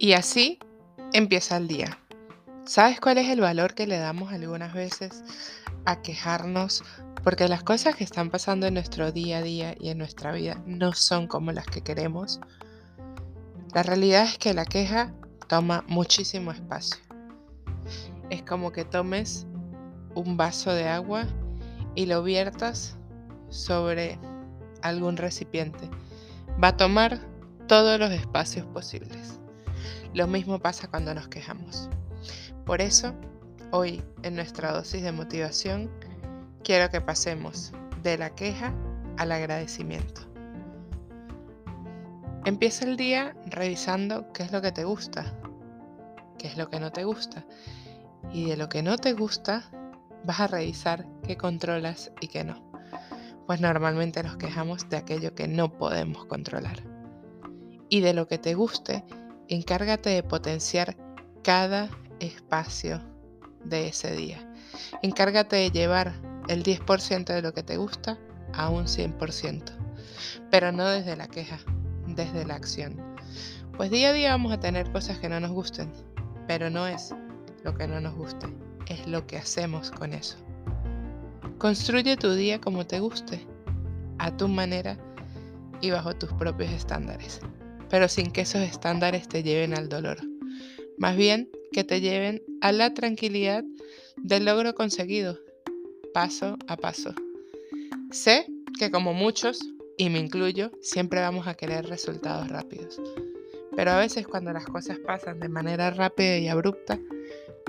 Y así empieza el día. ¿Sabes cuál es el valor que le damos algunas veces a quejarnos? Porque las cosas que están pasando en nuestro día a día y en nuestra vida no son como las que queremos. La realidad es que la queja toma muchísimo espacio. Es como que tomes un vaso de agua y lo viertas sobre algún recipiente. Va a tomar todos los espacios posibles. Lo mismo pasa cuando nos quejamos. Por eso, hoy en nuestra dosis de motivación, quiero que pasemos de la queja al agradecimiento. Empieza el día revisando qué es lo que te gusta, qué es lo que no te gusta. Y de lo que no te gusta, vas a revisar qué controlas y qué no. Pues normalmente nos quejamos de aquello que no podemos controlar. Y de lo que te guste, encárgate de potenciar cada espacio de ese día. Encárgate de llevar el 10% de lo que te gusta a un 100%, pero no desde la queja, desde la acción. Pues día a día vamos a tener cosas que no nos gusten, pero no es lo que no nos guste, es lo que hacemos con eso. Construye tu día como te guste, a tu manera y bajo tus propios estándares, pero sin que esos estándares te lleven al dolor. Más bien que te lleven a la tranquilidad del logro conseguido, paso a paso. Sé que como muchos, y me incluyo, siempre vamos a querer resultados rápidos. Pero a veces cuando las cosas pasan de manera rápida y abrupta,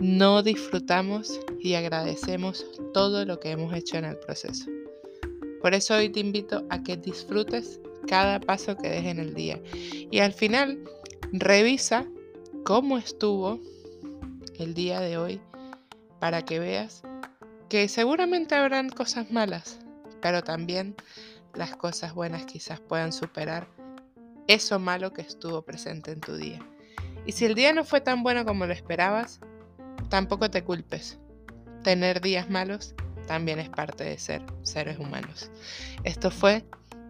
no disfrutamos y agradecemos todo lo que hemos hecho en el proceso. Por eso hoy te invito a que disfrutes cada paso que des en el día. Y al final, revisa cómo estuvo el día de hoy para que veas que seguramente habrán cosas malas, pero también las cosas buenas quizás puedan superar eso malo que estuvo presente en tu día. Y si el día no fue tan bueno como lo esperabas, tampoco te culpes. Tener días malos también es parte de ser seres humanos. Esto fue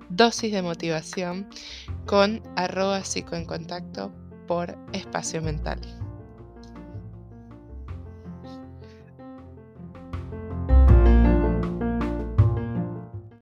dosis de motivación con arroba psico en contacto por espacio mental.